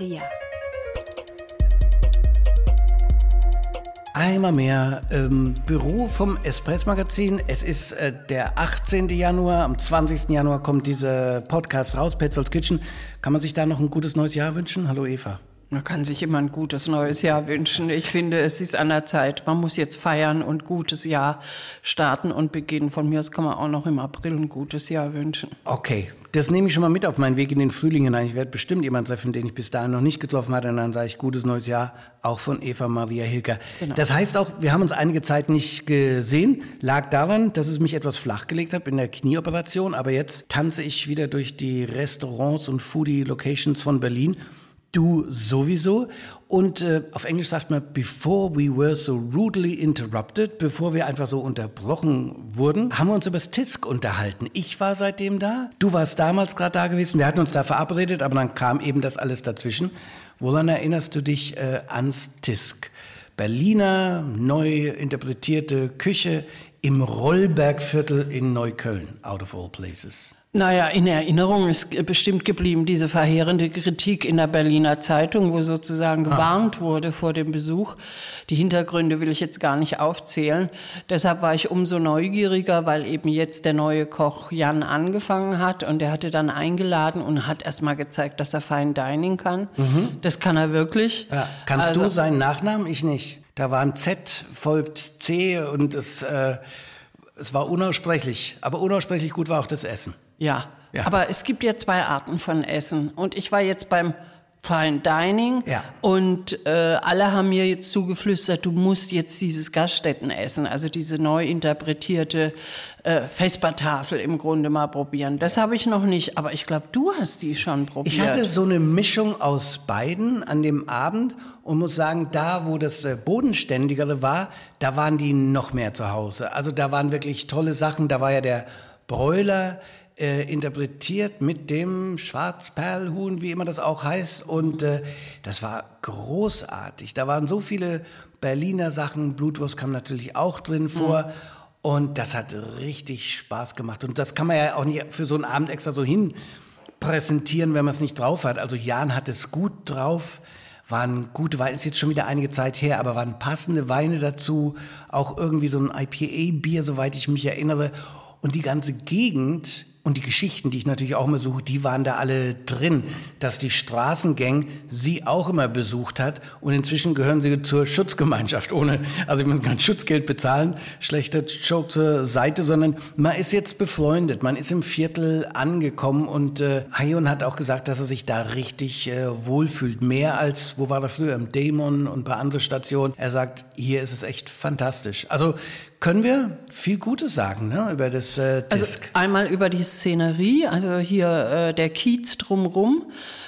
B: Einmal mehr ähm, Büro vom Espress-Magazin. Es ist äh, der 18. Januar. Am 20. Januar kommt dieser Podcast raus, Petzolds Kitchen. Kann man sich da noch ein gutes neues Jahr wünschen? Hallo Eva.
E: Man kann sich immer ein gutes neues Jahr wünschen. Ich finde, es ist an der Zeit. Man muss jetzt feiern und gutes Jahr starten und beginnen. Von mir aus kann man auch noch im April ein gutes Jahr wünschen.
B: Okay, das nehme ich schon mal mit auf meinen Weg in den Frühling hinein. Ich werde bestimmt jemanden treffen, den ich bis dahin noch nicht getroffen hatte. Und dann sage ich gutes neues Jahr, auch von Eva Maria Hilker. Genau. Das heißt auch, wir haben uns einige Zeit nicht gesehen. Lag daran, dass es mich etwas flachgelegt hat in der Knieoperation. Aber jetzt tanze ich wieder durch die Restaurants und Foodie-Locations von Berlin Du sowieso. Und äh, auf Englisch sagt man, before we were so rudely interrupted, bevor wir einfach so unterbrochen wurden, haben wir uns über das TISK unterhalten. Ich war seitdem da, du warst damals gerade da gewesen, wir hatten uns da verabredet, aber dann kam eben das alles dazwischen. Woran erinnerst du dich äh, ans TISK? Berliner, neu interpretierte Küche im Rollbergviertel in Neukölln, out of all places.
E: Naja, in Erinnerung ist bestimmt geblieben diese verheerende Kritik in der Berliner Zeitung, wo sozusagen ah. gewarnt ah. wurde vor dem Besuch. Die Hintergründe will ich jetzt gar nicht aufzählen. Deshalb war ich umso neugieriger, weil eben jetzt der neue Koch Jan angefangen hat und er hatte dann eingeladen und hat erst mal gezeigt, dass er Fine Dining kann. Mhm. Das kann er wirklich.
B: Ja. Kannst also, du seinen Nachnamen? Ich nicht. Da war ein Z, folgt C und es, äh, es war unaussprechlich. Aber unaussprechlich gut war auch das Essen.
E: Ja. ja. Aber es gibt ja zwei Arten von Essen. Und ich war jetzt beim Fine Dining ja. und äh, alle haben mir jetzt zugeflüstert, du musst jetzt dieses Gaststättenessen, also diese neu interpretierte äh, Vespertafel im Grunde mal probieren. Das habe ich noch nicht, aber ich glaube, du hast die schon probiert.
B: Ich hatte so eine Mischung aus beiden an dem Abend und muss sagen, da wo das äh, bodenständigere war, da waren die noch mehr zu Hause. Also da waren wirklich tolle Sachen, da war ja der Bräuler, äh, interpretiert mit dem Schwarzperlhuhn, wie immer das auch heißt. Und äh, das war großartig. Da waren so viele Berliner Sachen. Blutwurst kam natürlich auch drin vor. Mhm. Und das hat richtig Spaß gemacht. Und das kann man ja auch nicht für so einen Abend extra so hin präsentieren, wenn man es nicht drauf hat. Also Jan hat es gut drauf waren gute Weine, ist jetzt schon wieder einige Zeit her, aber waren passende Weine dazu, auch irgendwie so ein IPA-Bier, soweit ich mich erinnere. Und die ganze Gegend und die Geschichten, die ich natürlich auch immer suche, die waren da alle drin, dass die Straßengang sie auch immer besucht hat. Und inzwischen gehören sie zur Schutzgemeinschaft, ohne, also man kann Schutzgeld bezahlen, schlechter Joke zur Seite, sondern man ist jetzt befreundet, man ist im Viertel angekommen und äh, Hayun hat auch gesagt, dass er sich da richtig äh, wohlfühlt, mehr als, wo war er früher, im Dämon und bei anderen Stationen. Er sagt, hier ist es echt fantastisch. Also können wir viel Gutes sagen ne, über das äh,
E: also einmal über die Szenerie, also hier äh, der Kiez drumrum.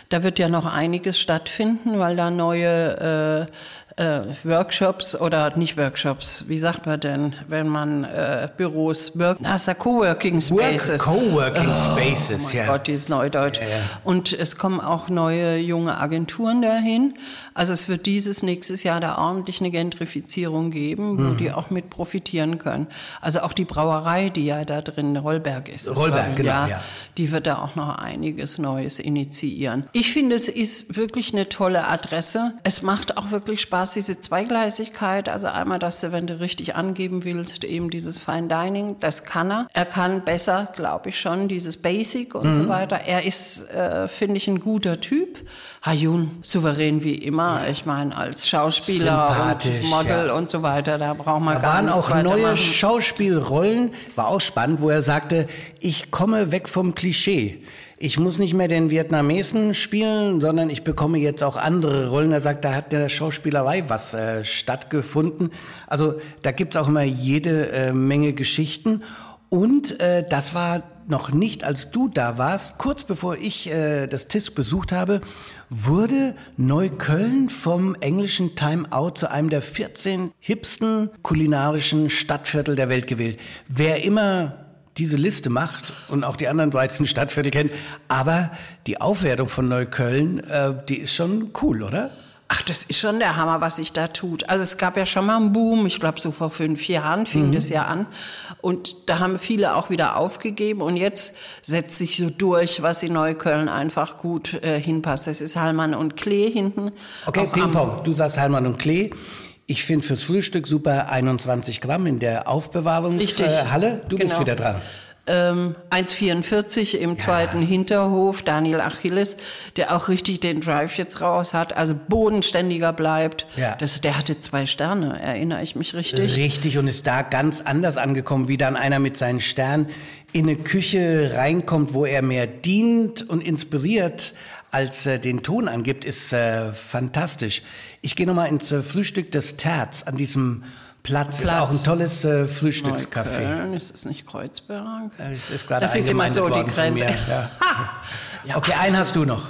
E: Da wird ja noch einiges stattfinden, weil da neue äh, Workshops oder nicht Workshops, wie sagt man denn, wenn man äh, Büros, Work, also Coworking Spaces.
B: Coworking Spaces,
E: oh, oh mein ja. Gott, dieses Neudeutsch. Ja, ja. Und es kommen auch neue junge Agenturen dahin. Also es wird dieses nächstes Jahr da ordentlich eine Gentrifizierung geben, wo mhm. die auch mit profitieren können. Also auch die Brauerei, die ja da drin Rollberg ist.
B: Rollberg, genau, ja,
E: Die wird da auch noch einiges Neues initiieren. Ich finde, es ist wirklich eine tolle Adresse. Es macht auch wirklich Spaß Spaß, diese Zweigleisigkeit. Also einmal, dass du, wenn du richtig angeben willst, eben dieses Fine Dining, das kann er. Er kann besser, glaube ich schon, dieses Basic und mhm. so weiter. Er ist, äh, finde ich, ein guter Typ. Hayun, souverän wie immer. Ich meine, als Schauspieler und Model ja. und so weiter, da braucht man da gar
B: waren
E: auch
B: neue machen. Schauspielrollen. War auch spannend, wo er sagte, ich komme weg vom Klischee ich muss nicht mehr den Vietnamesen spielen, sondern ich bekomme jetzt auch andere Rollen. Er sagt, da hat in der Schauspielerei was äh, stattgefunden. Also da gibt's auch immer jede äh, Menge Geschichten. Und äh, das war noch nicht, als du da warst, kurz bevor ich äh, das TIS besucht habe, wurde Neukölln vom englischen Time Out zu einem der 14 hipsten kulinarischen Stadtviertel der Welt gewählt. Wer immer diese Liste macht und auch die anderen 13 Stadtviertel kennt. Aber die Aufwertung von Neukölln, äh, die ist schon cool, oder?
E: Ach, das ist schon der Hammer, was sich da tut. Also es gab ja schon mal einen Boom, ich glaube so vor fünf Jahren fing mhm. das ja an. Und da haben viele auch wieder aufgegeben. Und jetzt setzt sich so durch, was in Neukölln einfach gut äh, hinpasst. Das ist Hallmann und Klee hinten.
B: Okay, Ping-Pong. Du sagst Hallmann und Klee. Ich finde fürs Frühstück super 21 Gramm in der Aufbewahrungshalle. Äh, du genau. bist wieder dran
E: ähm, 1,44 im ja. zweiten Hinterhof, Daniel Achilles, der auch richtig den Drive jetzt raus hat, also bodenständiger bleibt. Ja. Das, der hatte zwei Sterne, erinnere ich mich richtig.
B: Richtig und ist da ganz anders angekommen, wie dann einer mit seinen Sternen in eine Küche reinkommt, wo er mehr dient und inspiriert als äh, den Ton angibt, ist äh, fantastisch. Ich gehe nochmal ins äh, Frühstück des Terz an diesem Platz, Platz. ist auch ein tolles äh, Frühstückscafé.
E: Ist es nicht Kreuzberg?
B: Es ist gerade
E: das ist immer so die Grenze.
B: Ja. ja. Okay, einen hast du noch.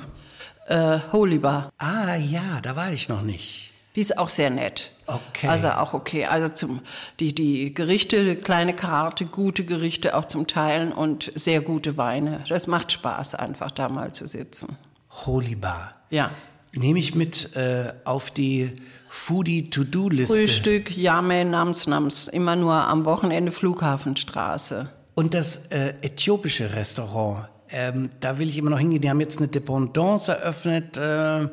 E: Äh, Holy Bar.
B: Ah ja, da war ich noch nicht.
E: Die ist auch sehr nett.
B: Okay.
E: Also auch okay. Also zum die die Gerichte, kleine Karte, gute Gerichte auch zum Teilen und sehr gute Weine. Das macht Spaß einfach da mal zu sitzen.
B: Holy Bar.
E: Ja.
B: Nehme ich mit äh, auf die Foodie-To-Do-Liste.
E: Frühstück, Yame, Nams, Nams. Immer nur am Wochenende Flughafenstraße.
B: Und das äh, äthiopische Restaurant, ähm, da will ich immer noch hingehen. Die haben jetzt eine Dependance eröffnet. Äh,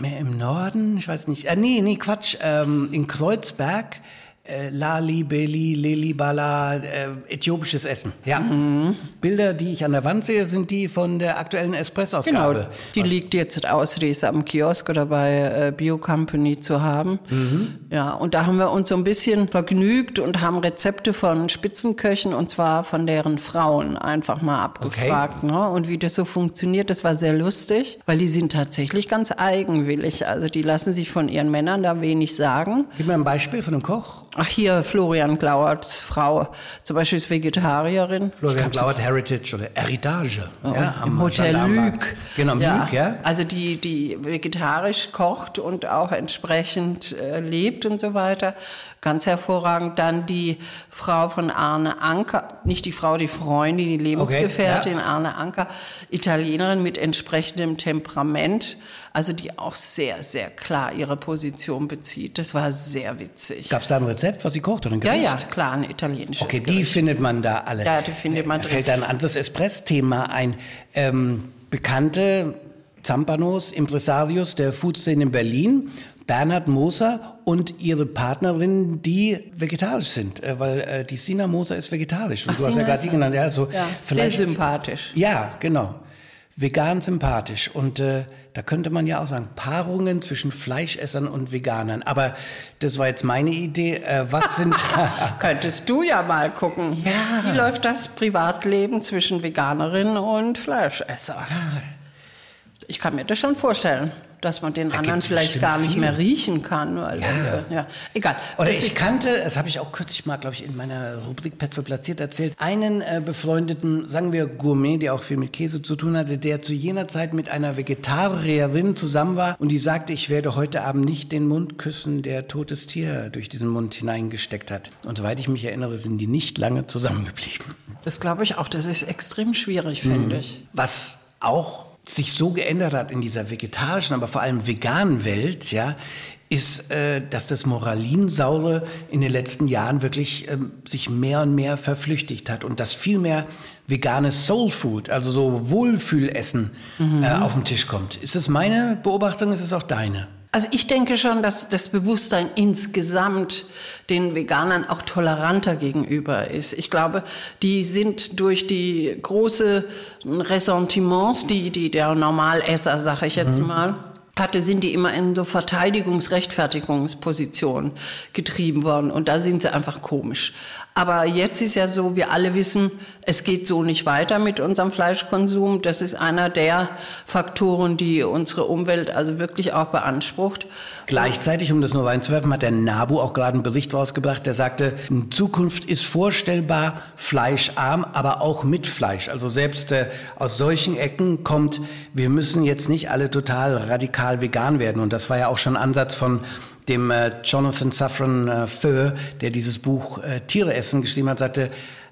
B: mehr im Norden, ich weiß nicht. Äh, nee, nee, Quatsch. Ähm, in Kreuzberg äh, Lali, Beli, Leli, Bala, äh, äthiopisches Essen. Ja. Mhm. Bilder, die ich an der Wand sehe, sind die von der aktuellen Espresso-Ausgabe.
E: Genau, die Was? liegt jetzt aus, die ist am Kiosk oder bei äh, Bio Company zu haben. Mhm. Ja, und da haben wir uns so ein bisschen vergnügt und haben Rezepte von Spitzenköchen und zwar von deren Frauen einfach mal abgefragt. Okay. Ne? Und wie das so funktioniert, das war sehr lustig, weil die sind tatsächlich ganz eigenwillig. Also die lassen sich von ihren Männern da wenig sagen.
B: Gib mir ein Beispiel von einem Koch.
E: Ach, hier Florian Glauerts Frau, zum Beispiel ist Vegetarierin.
B: Florian Glauert Heritage oder Heritage.
E: Oh, ja, am Hotel Lüg.
B: Genau, ja. Lüg, ja.
E: Also die, die vegetarisch kocht und auch entsprechend äh, lebt und so weiter. Ganz hervorragend. Dann die Frau von Arne Anker, nicht die Frau, die Freundin, die Lebensgefährtin, okay, ja. Arne Anker, Italienerin mit entsprechendem Temperament also die auch sehr, sehr klar ihre Position bezieht. Das war sehr witzig.
B: Gab es da ein Rezept, was sie kocht oder ein
E: Gericht? Ja, ja, klar, ein italienisches
B: Okay, die
E: Gericht.
B: findet man da alle.
E: Ja, die findet man
B: drin. Fällt da ein anderes Espress-Thema ein. Ähm, bekannte Zampanos, Impresarios der Foodszene in Berlin, Bernhard Moser und ihre Partnerin, die vegetarisch sind, äh, weil äh, die Sina Moser ist vegetarisch. Und
E: Ach,
B: du hast ja gerade sie genannt. Ja, also
E: ja, sehr sympathisch.
B: Ja, genau. Vegan sympathisch. Und äh, da könnte man ja auch sagen, Paarungen zwischen Fleischessern und Veganern. Aber das war jetzt meine Idee. Äh, was sind.
E: Könntest du ja mal gucken. Ja. Wie läuft das Privatleben zwischen Veganerin und Fleischesser? Ich kann mir das schon vorstellen dass man den da anderen vielleicht gar nicht viel. mehr riechen kann. Weil ja. Das, ja. Egal.
B: Oder das ich kannte, das habe ich auch kürzlich mal, glaube ich, in meiner Rubrik Petzo platziert erzählt, einen äh, befreundeten, sagen wir Gourmet, der auch viel mit Käse zu tun hatte, der zu jener Zeit mit einer Vegetarierin zusammen war und die sagte, ich werde heute Abend nicht den Mund küssen, der totes Tier durch diesen Mund hineingesteckt hat. Und soweit ich mich erinnere, sind die nicht lange zusammengeblieben.
E: Das glaube ich auch. Das ist extrem schwierig, finde mhm. ich.
B: Was auch sich so geändert hat in dieser vegetarischen, aber vor allem veganen Welt, ja, ist, äh, dass das Moralinsaure in den letzten Jahren wirklich ähm, sich mehr und mehr verflüchtigt hat und dass viel mehr veganes Soulfood, also so Wohlfühlessen, mhm. äh, auf den Tisch kommt. Ist es meine Beobachtung? Ist es auch deine?
E: Also ich denke schon, dass das Bewusstsein insgesamt den Veganern auch toleranter gegenüber ist. Ich glaube, die sind durch die große Ressentiments, die, die der Normalesser, sage ich jetzt mhm. mal, hatte, sind die immer in so Verteidigungsrechtfertigungspositionen getrieben worden. Und da sind sie einfach komisch. Aber jetzt ist ja so, wir alle wissen, es geht so nicht weiter mit unserem Fleischkonsum. Das ist einer der Faktoren, die unsere Umwelt also wirklich auch beansprucht.
B: Gleichzeitig, um das nur reinzuwerfen, hat der NABU auch gerade einen Bericht rausgebracht, der sagte, in Zukunft ist vorstellbar fleischarm, aber auch mit Fleisch. Also selbst äh, aus solchen Ecken kommt, wir müssen jetzt nicht alle total radikal vegan werden. Und das war ja auch schon Ansatz von dem äh, Jonathan Safran äh, Foer, der dieses Buch äh, Tiere essen geschrieben hat, sagte,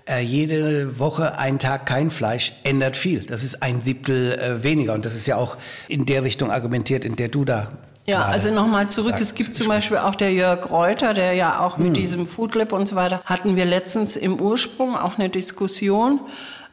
B: äh, jede Woche ein Tag kein Fleisch ändert viel. Das ist ein Siebtel äh, weniger. Und das ist ja auch in der Richtung argumentiert, in der du da
E: ja, also nochmal zurück.
B: sagst.
E: Es gibt zum Beispiel auch der Jörg Reuter, der ja auch mit diesem Foodlab und so weiter, hatten wir letztens im Ursprung auch eine Diskussion.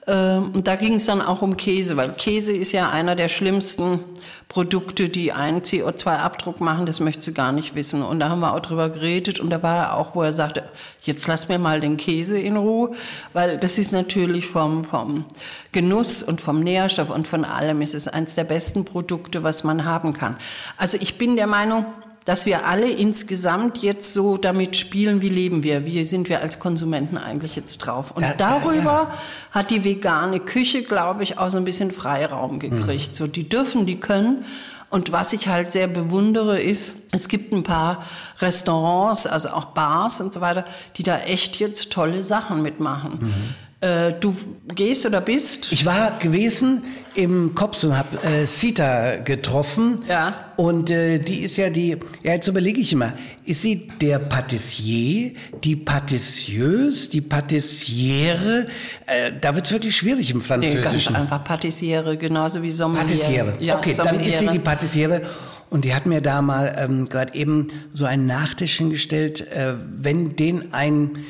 E: Ähm, Und da ging es dann auch um Käse, weil Käse ist ja einer der schlimmsten Produkte, die einen CO2-Abdruck machen. Das möchtest du gar nicht wissen. Und da haben wir auch drüber geredet. Und da war er auch, wo er sagte, jetzt lass mir mal den Käse in Ruhe, weil das ist natürlich vom, vom Genuss und vom Nährstoff und von allem ist es eines der besten Produkte, was man haben kann. Also ich bin der Meinung, dass wir alle insgesamt jetzt so damit spielen, wie leben wir, wie sind wir als Konsumenten eigentlich jetzt drauf. Und
B: Da- da-
E: darüber hat die vegane Küche, glaube ich, auch so ein bisschen Freiraum gekriegt. So, die dürfen, die können. Und was ich halt sehr bewundere, ist, es gibt ein paar Restaurants, also auch Bars und so weiter, die da echt jetzt tolle Sachen mitmachen. Äh, du gehst oder bist?
B: Ich war gewesen im Kops und habe äh, Sita getroffen.
E: Ja.
B: Und äh, die ist ja die, ja jetzt überlege ich immer, ist sie der Patissier, die Patissieuse, die Patissiere? Äh, da wird's wirklich schwierig im
E: Nee, ganz
B: Französischen.
E: einfach Patissiere, genauso wie Sommelier.
B: Patissiere.
E: Ja,
B: okay, dann ist sie
E: Sommeliere.
B: die Patissiere. Und die hat mir da mal ähm, gerade eben so einen Nachtisch hingestellt, äh, wenn den ein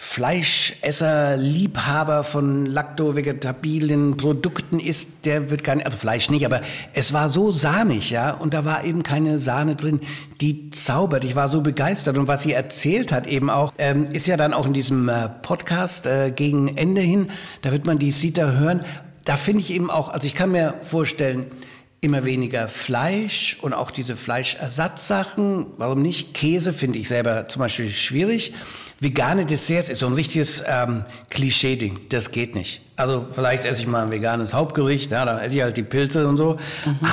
B: Fleischesser, Liebhaber von lakto-vegetabilen Produkten isst, der wird gar nicht, also Fleisch nicht, aber es war so sahnig, ja, und da war eben keine Sahne drin, die zaubert. Ich war so begeistert und was sie erzählt hat eben auch, ähm, ist ja dann auch in diesem äh, Podcast äh, gegen Ende hin, da wird man die Sita hören. Da finde ich eben auch, also ich kann mir vorstellen, immer weniger Fleisch und auch diese Fleischersatzsachen. Warum nicht? Käse finde ich selber zum Beispiel schwierig. Vegane Desserts ist so ein richtiges ähm, Klischee-Ding. Das geht nicht. Also vielleicht esse ich mal ein veganes Hauptgericht, ja, da esse ich halt die Pilze und so.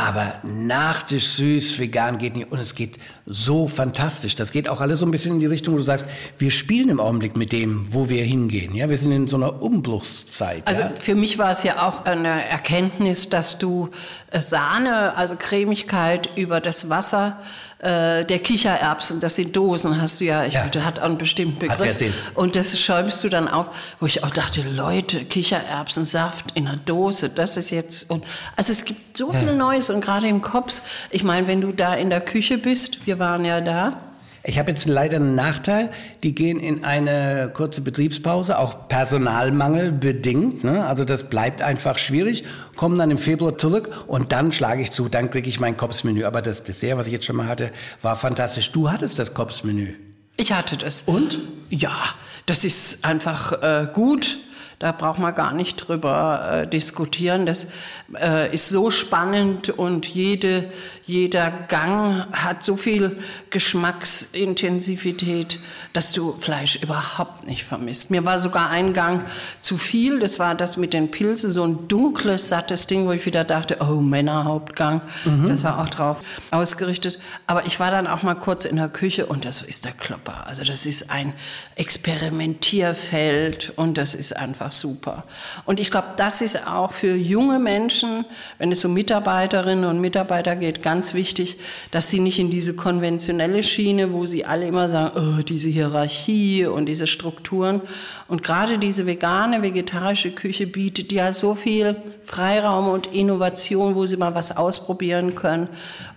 B: Aber Nachtisch süß, vegan geht nicht. Und es geht so fantastisch. Das geht auch alles so ein bisschen in die Richtung, wo du sagst, wir spielen im Augenblick mit dem, wo wir hingehen. Ja, wir sind in so einer Umbruchszeit.
E: Also
B: ja?
E: für mich war es ja auch eine Erkenntnis, dass du äh, Sahne, also Cremigkeit über das Wasser äh, der Kichererbsen, das sind Dosen, hast du ja, ich,
B: Ja.
E: hat einen bestimmten
B: Hat sie
E: Begriff.
B: erzählt.
E: Und das schäumst du dann auf, wo ich auch dachte, Leute, Kichererbsensaft in einer Dose, das ist jetzt, und, also es gibt so viel Neues und gerade im Kops, ich meine, wenn du da in der Küche bist, wir waren ja da,
B: Ich habe jetzt leider einen Nachteil. Die gehen in eine kurze Betriebspause, auch Personalmangel bedingt. Ne? Also das bleibt einfach schwierig. Kommen dann im Februar zurück und dann schlage ich zu. Dann kriege ich mein Kopfsmenü. Aber das Dessert, was ich jetzt schon mal hatte, war fantastisch. Du hattest das Kopfsmenü.
E: Ich hatte das.
B: Und?
E: Ja, das ist einfach äh, gut. Da braucht man gar nicht drüber äh, diskutieren. Das äh, ist so spannend und jede, jeder Gang hat so viel Geschmacksintensivität, dass du Fleisch überhaupt nicht vermisst. Mir war sogar ein Gang zu viel. Das war das mit den Pilzen, so ein dunkles, sattes Ding, wo ich wieder dachte, oh, Männerhauptgang. Das war auch drauf ausgerichtet. Aber ich war dann auch mal kurz in der Küche und das ist der Klopper. Also das ist ein Experimentierfeld und das ist einfach super. Und ich glaube, das ist auch für junge Menschen, wenn es um Mitarbeiterinnen und Mitarbeiter geht, ganz wichtig, dass sie nicht in diese konventionelle Schiene, wo sie alle immer sagen, oh, diese Hierarchie und diese Strukturen. Und gerade diese vegane, vegetarische Küche bietet ja so viel Freiraum und Innovation, wo sie mal was ausprobieren können,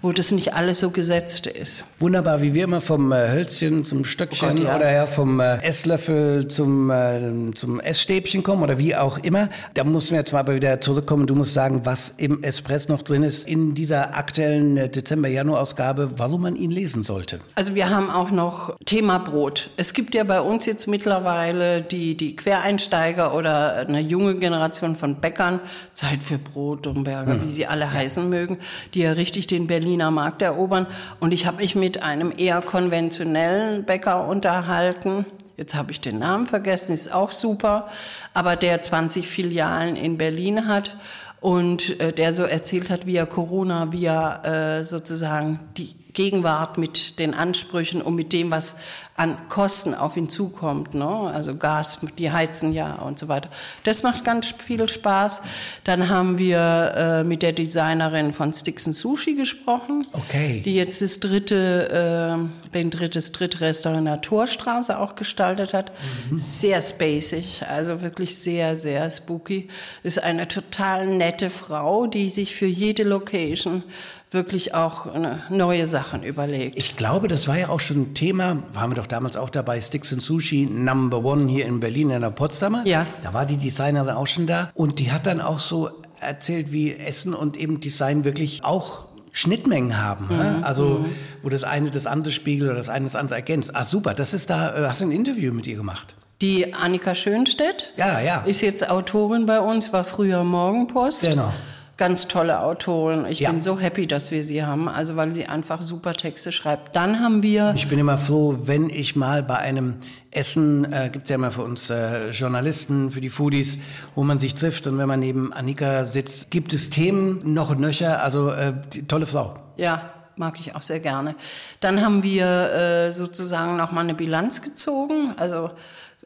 E: wo das nicht alles so gesetzt ist.
B: Wunderbar, wie wir immer vom äh, Hölzchen zum Stöckchen
E: Oh Gott, ja.
B: oder ja vom äh, Esslöffel zum, äh, zum Essstäbchen kommen oder wie auch immer. Da mussten wir jetzt mal wieder zurückkommen. Du musst sagen, was im Espress noch drin ist in dieser aktuellen äh, Dezember-Januar-Ausgabe, warum man ihn lesen sollte.
E: Also wir haben auch noch Thema Brot. Es gibt ja bei uns jetzt mittlerweile die, die Quereinsteiger oder eine junge Generation von Bäckern, Zeit für Brot, Domberger, wie sie alle heißen mögen, die ja richtig den Berliner Markt erobern. Und ich habe mich mit einem eher konventionellen Bäcker unterhalten. Jetzt habe ich den Namen vergessen, ist auch super, aber der 20 Filialen in Berlin hat und äh, der so erzählt hat, wie er Corona, wie er äh, sozusagen die Gegenwart, mit den Ansprüchen und mit dem, was an Kosten auf ihn zukommt. Ne? Also Gas, die heizen ja und so weiter. Das macht ganz viel Spaß. Dann haben wir äh, mit der Designerin von Sticks Sushi gesprochen,
B: Okay.
E: die jetzt das dritte, äh, den drittes dritte Restaurant in der Torstraße auch gestaltet hat. Sehr spacig, also wirklich sehr, sehr spooky. Ist eine total nette Frau, die sich für jede Location wirklich auch äh, neue Sachen überlegt.
B: Ich glaube, das war ja auch schon ein Thema, waren wir doch damals auch dabei, Sticks and Sushi Number One hier in Berlin, in der Potsdamer.
E: Ja.
B: Da war die Designerin auch schon da und die hat dann auch so erzählt, wie Essen und eben Design wirklich auch Schnittmengen haben.
E: Mhm.
B: Also, wo das eine das andere spiegelt oder das eine das andere ergänzt. Ah, super, das ist da, äh, hast du ein Interview mit ihr gemacht?
E: Die Annika Schönstedt
B: Ja, ja.
E: ist jetzt Autorin bei uns, war früher Morgenpost.
B: Genau.
E: Ganz tolle Autorin. Ich
B: Ja.
E: bin so happy, dass wir sie haben, also weil sie einfach super Texte schreibt. Dann haben wir
B: Ich bin immer froh, wenn ich mal bei einem Essen, äh, gibt es ja immer für uns äh, Journalisten, für die Foodies, wo man sich trifft und wenn man neben Annika sitzt, gibt es Themen noch und nöcher, also äh, die, tolle Frau.
E: Ja, mag ich auch sehr gerne. Dann haben wir äh, sozusagen noch mal eine Bilanz gezogen. Also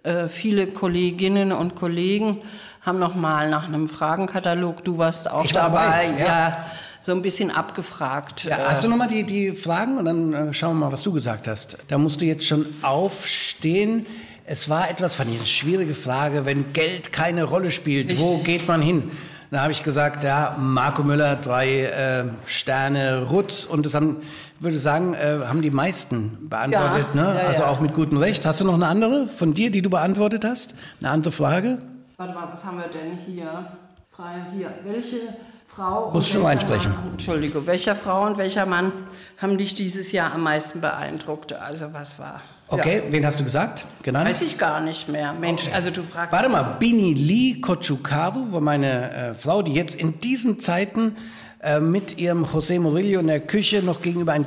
E: äh, viele Kolleginnen und Kollegen haben noch mal nach einem Fragenkatalog, du warst auch
B: war dabei,
E: dabei,
B: ja.
E: ja. so ein bisschen abgefragt.
B: Ja,
E: Äh,
B: hast du nochmal die, die Fragen und dann äh, schauen wir mal, was du gesagt hast. Da musst du jetzt schon aufstehen. Es war etwas, fand ich eine schwierige Frage, wenn Geld keine Rolle spielt, wo geht man hin? Da habe ich gesagt, ja, Marco Müller, drei äh, Sterne, Rutz und das haben, ich würde sagen, äh, haben die meisten beantwortet,
E: Ja,
B: ne?
E: ja,
B: also
E: ja.
B: auch mit gutem Recht. Hast du noch eine andere von dir, die du beantwortet hast? Eine andere Frage?
E: Warte mal, was haben wir denn hier? Frei hier. Welche Frau. und
B: Musst schon
E: welcher
B: einsprechen.
E: Mann, Entschuldigung, welcher Frau und welcher Mann haben dich dieses Jahr am meisten beeindruckt? Also, was war?
B: Okay, wen hast du gesagt? Genannt?
E: Weiß ich gar nicht mehr. Mensch, also du fragst.
B: Warte mal, Bini Lee Kochukaru war meine äh, Frau, die jetzt in diesen Zeiten äh, mit ihrem José Murillo in der Küche noch gegenüber einen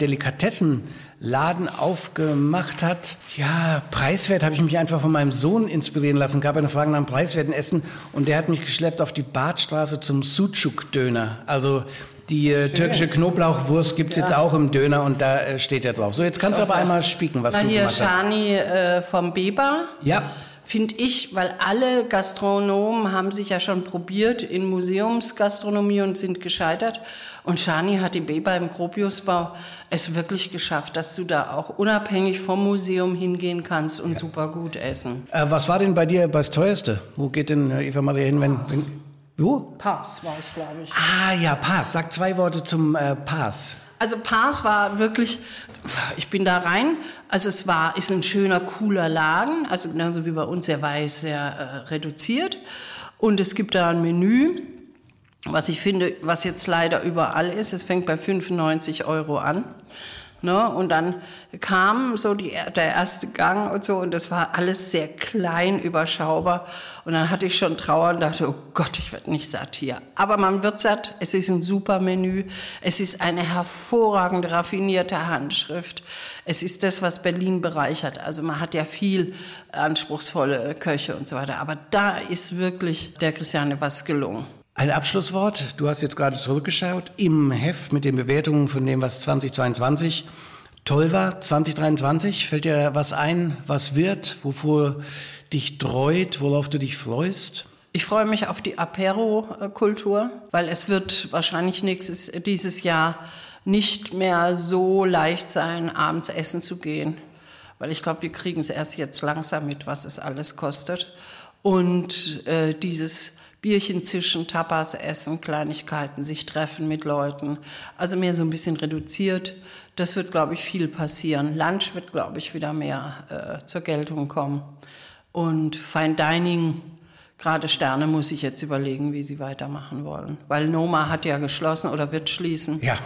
B: Delikatessenladen aufgemacht hat. Ja, preiswert habe ich mich einfach von meinem Sohn inspirieren lassen. Gab eine Frage nach einem preiswerten Essen und der hat mich geschleppt auf die Badstraße zum Sucuk-Döner. Also die äh, türkische Knoblauchwurst gibt's jetzt auch im Döner und da äh, steht er drauf. So, jetzt kannst du aber einmal spieken, was
E: Na
B: du
E: hier,
B: gemacht hast.
E: Shani äh, vom Beber.
B: Ja.
E: Finde ich, weil alle Gastronomen haben sich ja schon probiert in Museumsgastronomie und sind gescheitert. Und Shani hat die Beber im Gropiusbau es wirklich geschafft, dass du da auch unabhängig vom Museum hingehen kannst und super gut essen.
B: Äh, was war denn bei dir das teuerste? Wo geht denn äh, Eva Maria hin, wenn, wenn wo?
E: Pass war ich, glaube ich.
B: Ah ja, Pass. Sag zwei Worte zum äh, Pass.
E: Also Pars war wirklich, ich bin da rein, also es war, ist ein schöner, cooler Laden, also genauso wie bei uns, war jetzt sehr äh, reduziert. Und es gibt da ein Menü, was ich finde, was jetzt leider überall ist, es fängt bei 95 Euro an. Ne? Und dann kam so die, der erste Gang und so und das war alles sehr klein, überschaubar. Und dann hatte ich schon Trauer und dachte, oh Gott, ich werde nicht satt hier. Aber man wird satt, es ist ein super Menü, es ist eine hervorragend raffinierte Handschrift. Es ist das, was Berlin bereichert. Also man hat ja viel anspruchsvolle Köche und so weiter. Aber da ist wirklich der Christiane was gelungen.
B: Ein Abschlusswort. Du hast jetzt gerade zurückgeschaut im Heft mit den Bewertungen von dem, was 2022 toll war. 2023, fällt dir was ein, was wird, wovor dich treut, worauf du dich freust?
E: Ich freue mich auf die Apero-Kultur, weil es wird wahrscheinlich nächstes, dieses Jahr nicht mehr so leicht sein, abends essen zu gehen. Weil ich glaube, wir kriegen es erst jetzt langsam mit, was es alles kostet. Und äh, dieses Bierchen zischen, Tapas essen, Kleinigkeiten, sich treffen mit Leuten. Also mehr so ein bisschen reduziert. Das wird, glaube ich, viel passieren. Lunch wird, glaube ich, wieder mehr äh, zur Geltung kommen. Und Fine Dining, gerade Sterne, muss ich jetzt überlegen, wie sie weitermachen wollen. Weil Noma hat ja geschlossen oder wird schließen.
B: Ja.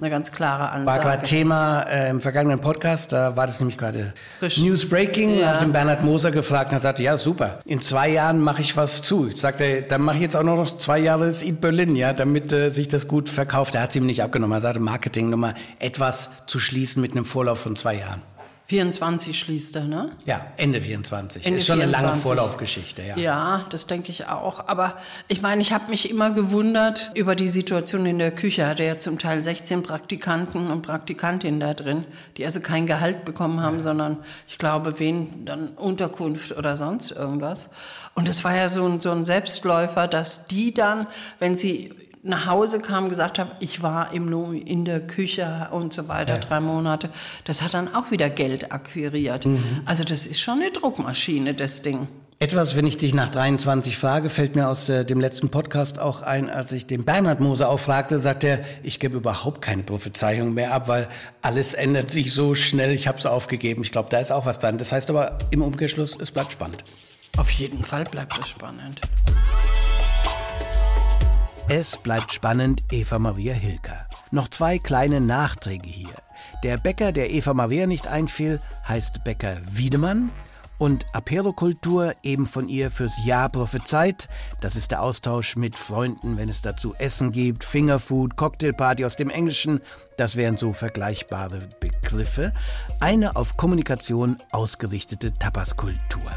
E: Eine ganz klare
B: War
E: Ansage.
B: gerade Thema äh, im vergangenen Podcast, da war das nämlich gerade
E: Frisch.
B: News Breaking. Ja. Habe den Bernhard Moser gefragt und er sagte, ja super, in zwei Jahren mache ich was zu. Ich sagte, dann mache ich jetzt auch noch zwei Jahre das Eat Berlin, ja, damit äh, sich das gut verkauft. Er hat es ihm nicht abgenommen. Er sagte, Marketing Nummer etwas zu schließen mit einem Vorlauf von zwei Jahren.
E: 24 schließt er, ne?
B: Ja, Ende 24.
E: Ende
B: ist schon eine lange
E: 24.
B: Vorlaufgeschichte, ja.
E: Ja, das denke ich auch. Aber ich meine, ich habe mich immer gewundert über die Situation in der Küche. Hatte ja zum Teil 16 Praktikanten und Praktikantinnen da drin, die also kein Gehalt bekommen haben, sondern ich glaube, wen dann Unterkunft oder sonst irgendwas. Und es war ja so ein, so ein Selbstläufer, dass die dann, wenn sie nach Hause kam, gesagt haben, ich war im No in der Küche und so weiter, drei Monate. Das hat dann auch wieder Geld akquiriert. Also das ist schon eine Druckmaschine, das Ding.
B: Etwas, wenn ich dich nach 23 frage, fällt mir aus äh, dem letzten Podcast auch ein, als ich den Bernhard Moser auffragte, sagt er, ich gebe überhaupt keine Prophezeiung mehr ab, weil alles ändert sich so schnell, ich habe es aufgegeben. Ich glaube, da ist auch was dran. Das heißt aber im Umkehrschluss, es bleibt spannend.
E: Auf jeden Fall bleibt es spannend.
B: Es bleibt spannend, Eva Maria Hilker. Noch zwei kleine Nachträge hier. Der Bäcker, der Eva Maria nicht einfiel, heißt Bäcker Wiedemann. Und Aperokultur, eben von ihr fürs Jahr prophezeit. Das ist der Austausch mit Freunden, wenn es dazu Essen gibt, Fingerfood, Cocktailparty aus dem Englischen. Das wären so vergleichbare Begriffe. Eine auf Kommunikation ausgerichtete Tapaskultur.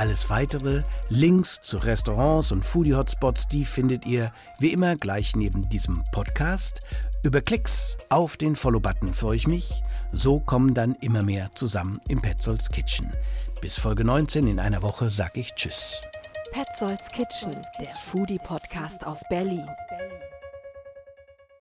B: Alles weitere, Links zu Restaurants und Foodie-Hotspots, die findet ihr wie immer gleich neben diesem Podcast. Über Klicks auf den Follow-Button freue ich mich. So kommen dann immer mehr zusammen im Petzolds Kitchen. Bis Folge 19 in einer Woche sag ich Tschüss.
A: Petzolds Kitchen, der Foodie-Podcast aus Berlin.